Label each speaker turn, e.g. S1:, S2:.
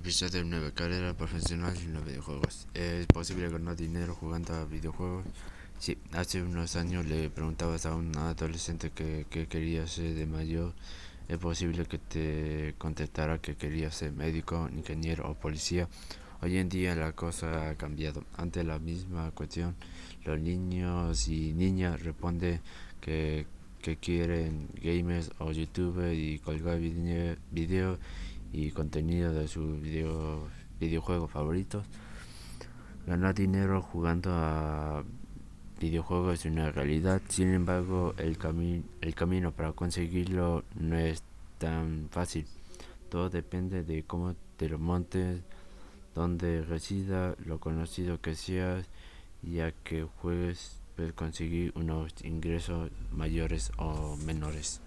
S1: Episodio 9. Carrera profesional en los videojuegos. ¿Es posible ganar dinero jugando a videojuegos? Sí, hace unos años le preguntabas a un adolescente que, quería ser de mayor. Es posible que te contestara que quería ser médico, ingeniero o policía. Hoy en día la cosa ha cambiado. Ante la misma cuestión, los niños y niñas responden que, que quieren gamers o youtubers y colgar video y contenido de sus video, videojuegos favoritos. Ganar dinero jugando a videojuegos es una realidad, sin embargo el, cami el camino para conseguirlo no es tan fácil. Todo depende de cómo te lo montes, dónde resida, lo conocido que seas y a que juegues puedes conseguir unos ingresos mayores o menores.